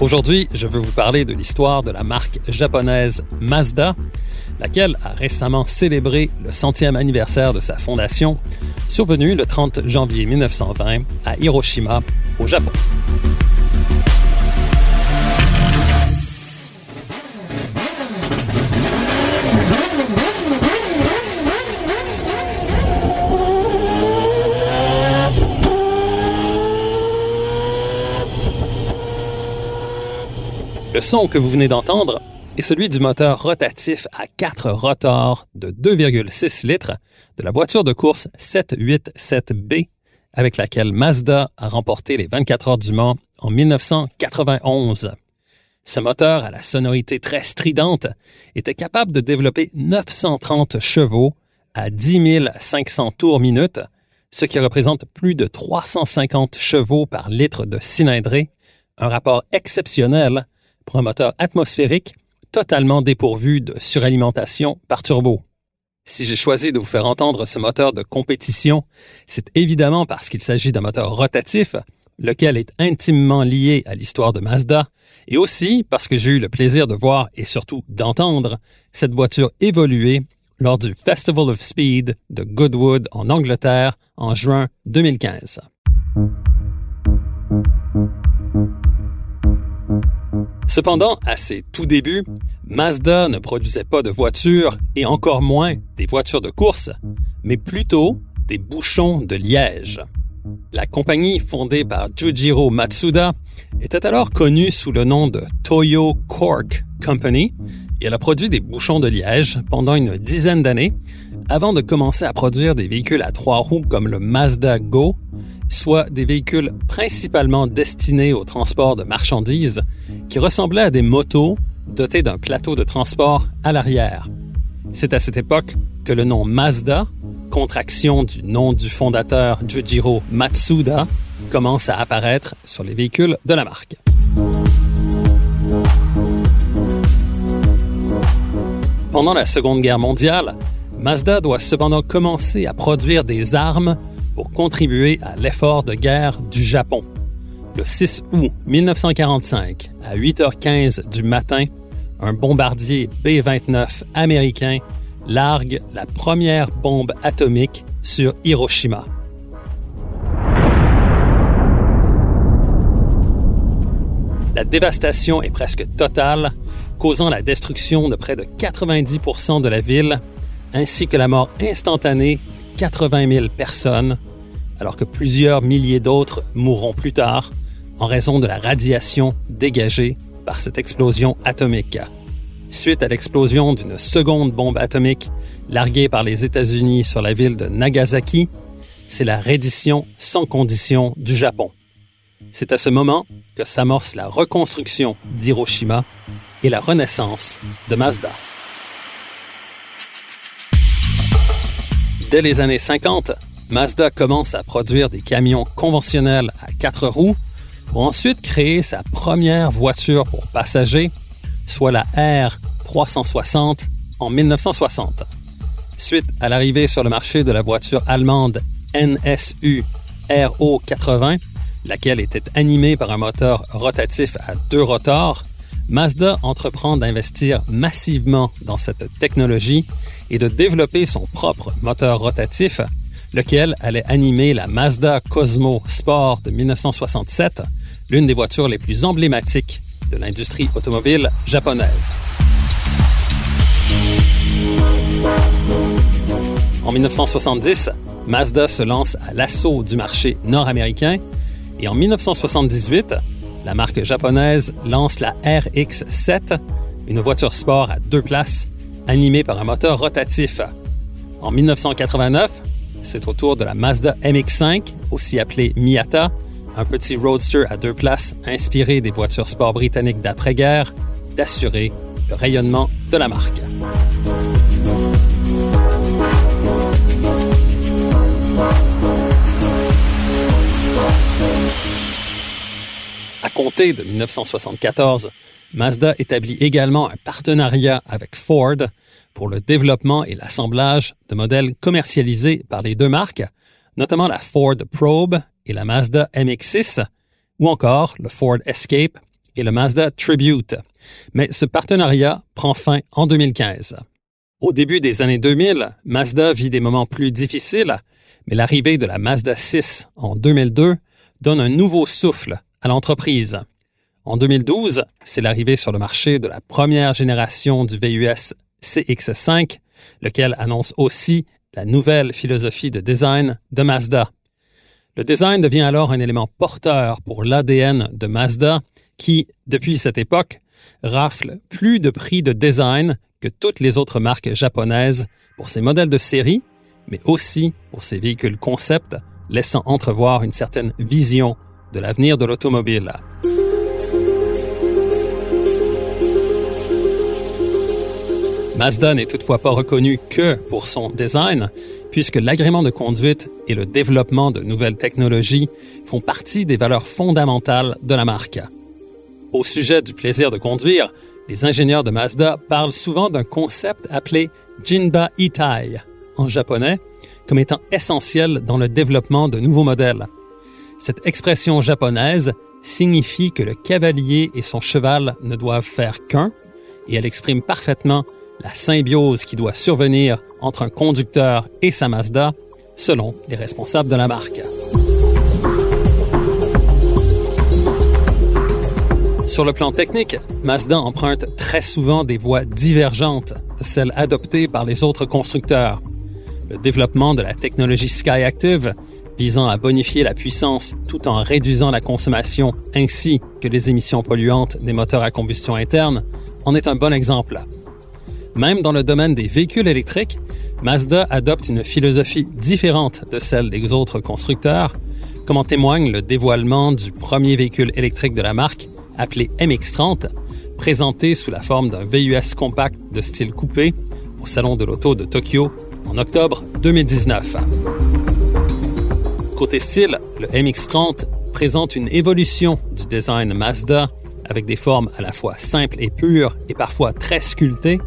Aujourd'hui, je veux vous parler de l'histoire de la marque japonaise Mazda, laquelle a récemment célébré le centième anniversaire de sa fondation, survenu le 30 janvier 1920 à Hiroshima, au Japon. Le son que vous venez d'entendre est celui du moteur rotatif à quatre rotors de 2,6 litres de la voiture de course 787B avec laquelle Mazda a remporté les 24 heures du Mans en 1991. Ce moteur à la sonorité très stridente était capable de développer 930 chevaux à 10 500 tours minute, ce qui représente plus de 350 chevaux par litre de cylindrée, un rapport exceptionnel un moteur atmosphérique totalement dépourvu de suralimentation par turbo. Si j'ai choisi de vous faire entendre ce moteur de compétition, c'est évidemment parce qu'il s'agit d'un moteur rotatif, lequel est intimement lié à l'histoire de Mazda, et aussi parce que j'ai eu le plaisir de voir et surtout d'entendre cette voiture évoluer lors du Festival of Speed de Goodwood en Angleterre en juin 2015. Cependant, à ses tout débuts, Mazda ne produisait pas de voitures et encore moins des voitures de course, mais plutôt des bouchons de liège. La compagnie fondée par Jujiro Matsuda était alors connue sous le nom de Toyo Cork Company et elle a produit des bouchons de liège pendant une dizaine d'années avant de commencer à produire des véhicules à trois roues comme le Mazda Go, soit des véhicules principalement destinés au transport de marchandises qui ressemblaient à des motos dotées d'un plateau de transport à l'arrière. C'est à cette époque que le nom Mazda, contraction du nom du fondateur Jujiro Matsuda, commence à apparaître sur les véhicules de la marque. Pendant la Seconde Guerre mondiale, Mazda doit cependant commencer à produire des armes pour contribuer à l'effort de guerre du Japon. Le 6 août 1945, à 8h15 du matin, un bombardier B-29 américain largue la première bombe atomique sur Hiroshima. La dévastation est presque totale, causant la destruction de près de 90 de la ville, ainsi que la mort instantanée de 80 000 personnes, alors que plusieurs milliers d'autres mourront plus tard en raison de la radiation dégagée par cette explosion atomique. Suite à l'explosion d'une seconde bombe atomique larguée par les États-Unis sur la ville de Nagasaki, c'est la reddition sans condition du Japon. C'est à ce moment que s'amorce la reconstruction d'Hiroshima et la renaissance de Mazda. Dès les années 50, Mazda commence à produire des camions conventionnels à quatre roues pour ensuite créer sa première voiture pour passagers, soit la R360 en 1960. Suite à l'arrivée sur le marché de la voiture allemande NSU RO80, laquelle était animée par un moteur rotatif à deux rotors, Mazda entreprend d'investir massivement dans cette technologie et de développer son propre moteur rotatif lequel allait animer la Mazda Cosmo Sport de 1967, l'une des voitures les plus emblématiques de l'industrie automobile japonaise. En 1970, Mazda se lance à l'assaut du marché nord-américain et en 1978, la marque japonaise lance la RX-7, une voiture sport à deux places animée par un moteur rotatif. En 1989, c'est au tour de la Mazda MX-5, aussi appelée Miata, un petit roadster à deux places inspiré des voitures sport britanniques d'après-guerre, d'assurer le rayonnement de la marque. À compter de 1974, Mazda établit également un partenariat avec Ford pour le développement et l'assemblage de modèles commercialisés par les deux marques, notamment la Ford Probe et la Mazda MX-6, ou encore le Ford Escape et le Mazda Tribute. Mais ce partenariat prend fin en 2015. Au début des années 2000, Mazda vit des moments plus difficiles, mais l'arrivée de la Mazda 6 en 2002 donne un nouveau souffle à l'entreprise. En 2012, c'est l'arrivée sur le marché de la première génération du VUS CX5, lequel annonce aussi la nouvelle philosophie de design de Mazda. Le design devient alors un élément porteur pour l'ADN de Mazda qui, depuis cette époque, rafle plus de prix de design que toutes les autres marques japonaises pour ses modèles de série, mais aussi pour ses véhicules concept, laissant entrevoir une certaine vision de l'avenir de l'automobile. Mazda n'est toutefois pas reconnu que pour son design, puisque l'agrément de conduite et le développement de nouvelles technologies font partie des valeurs fondamentales de la marque. Au sujet du plaisir de conduire, les ingénieurs de Mazda parlent souvent d'un concept appelé Jinba Itai en japonais comme étant essentiel dans le développement de nouveaux modèles. Cette expression japonaise signifie que le cavalier et son cheval ne doivent faire qu'un et elle exprime parfaitement la symbiose qui doit survenir entre un conducteur et sa Mazda, selon les responsables de la marque. Sur le plan technique, Mazda emprunte très souvent des voies divergentes de celles adoptées par les autres constructeurs. Le développement de la technologie SkyActiv, visant à bonifier la puissance tout en réduisant la consommation ainsi que les émissions polluantes des moteurs à combustion interne, en est un bon exemple. Même dans le domaine des véhicules électriques, Mazda adopte une philosophie différente de celle des autres constructeurs, comme en témoigne le dévoilement du premier véhicule électrique de la marque, appelé MX-30, présenté sous la forme d'un VUS compact de style coupé au Salon de l'Auto de Tokyo en octobre 2019. Côté style, le MX-30 présente une évolution du design Mazda avec des formes à la fois simples et pures et parfois très sculptées,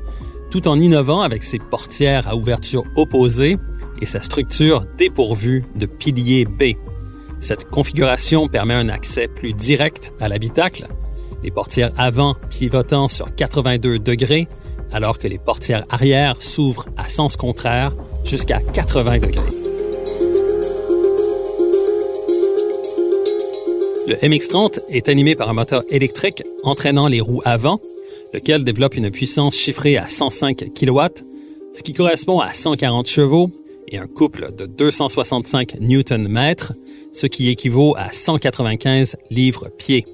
tout en innovant avec ses portières à ouverture opposée et sa structure dépourvue de piliers B. Cette configuration permet un accès plus direct à l'habitacle, les portières avant pivotant sur 82 degrés, alors que les portières arrière s'ouvrent à sens contraire jusqu'à 80 degrés. Le MX-30 est animé par un moteur électrique entraînant les roues avant lequel développe une puissance chiffrée à 105 kW, ce qui correspond à 140 chevaux et un couple de 265 Nm, ce qui équivaut à 195 livres-pieds.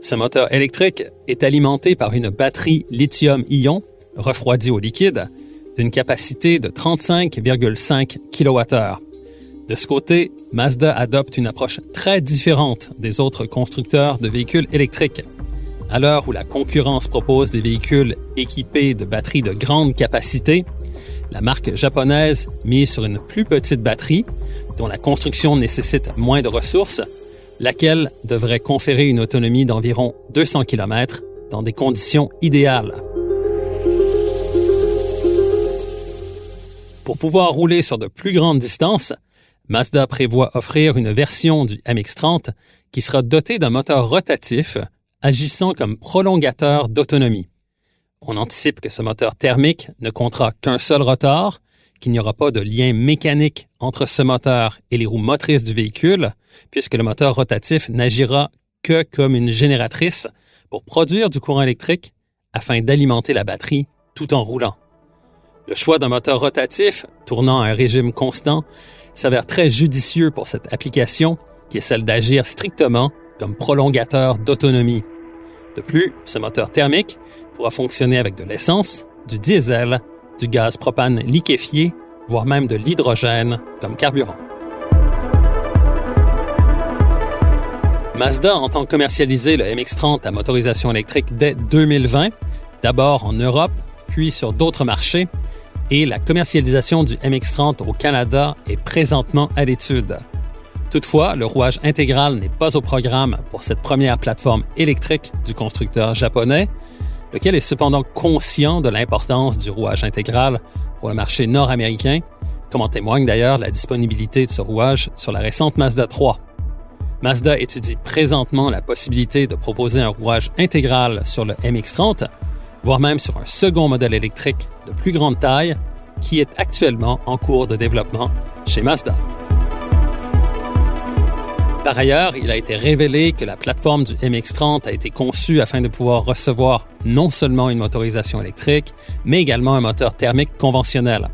Ce moteur électrique est alimenté par une batterie lithium-ion refroidie au liquide d'une capacité de 35,5 kWh. De ce côté, Mazda adopte une approche très différente des autres constructeurs de véhicules électriques. À l'heure où la concurrence propose des véhicules équipés de batteries de grande capacité, la marque japonaise mise sur une plus petite batterie, dont la construction nécessite moins de ressources, laquelle devrait conférer une autonomie d'environ 200 km dans des conditions idéales. Pour pouvoir rouler sur de plus grandes distances, Mazda prévoit offrir une version du MX-30 qui sera dotée d'un moteur rotatif agissant comme prolongateur d'autonomie. On anticipe que ce moteur thermique ne comptera qu'un seul rotor, qu'il n'y aura pas de lien mécanique entre ce moteur et les roues motrices du véhicule, puisque le moteur rotatif n'agira que comme une génératrice pour produire du courant électrique afin d'alimenter la batterie tout en roulant. Le choix d'un moteur rotatif tournant à un régime constant s'avère très judicieux pour cette application qui est celle d'agir strictement comme prolongateur d'autonomie. De plus, ce moteur thermique pourra fonctionner avec de l'essence, du diesel, du gaz propane liquéfié, voire même de l'hydrogène comme carburant. Mazda entend commercialiser le MX-30 à motorisation électrique dès 2020, d'abord en Europe, puis sur d'autres marchés, et la commercialisation du MX-30 au Canada est présentement à l'étude. Toutefois, le rouage intégral n'est pas au programme pour cette première plateforme électrique du constructeur japonais, lequel est cependant conscient de l'importance du rouage intégral pour le marché nord-américain, comme en témoigne d'ailleurs la disponibilité de ce rouage sur la récente Mazda 3. Mazda étudie présentement la possibilité de proposer un rouage intégral sur le MX-30, voire même sur un second modèle électrique de plus grande taille qui est actuellement en cours de développement chez Mazda. Par ailleurs, il a été révélé que la plateforme du MX30 a été conçue afin de pouvoir recevoir non seulement une motorisation électrique, mais également un moteur thermique conventionnel.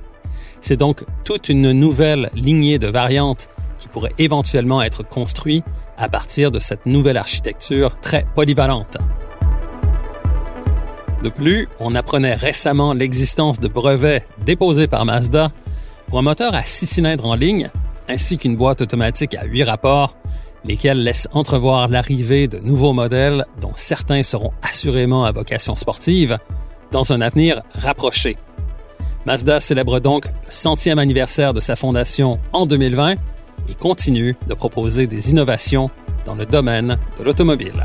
C'est donc toute une nouvelle lignée de variantes qui pourrait éventuellement être construite à partir de cette nouvelle architecture très polyvalente. De plus, on apprenait récemment l'existence de brevets déposés par Mazda pour un moteur à six cylindres en ligne ainsi qu'une boîte automatique à huit rapports lesquels laissent entrevoir l'arrivée de nouveaux modèles dont certains seront assurément à vocation sportive dans un avenir rapproché. Mazda célèbre donc le centième anniversaire de sa fondation en 2020 et continue de proposer des innovations dans le domaine de l'automobile.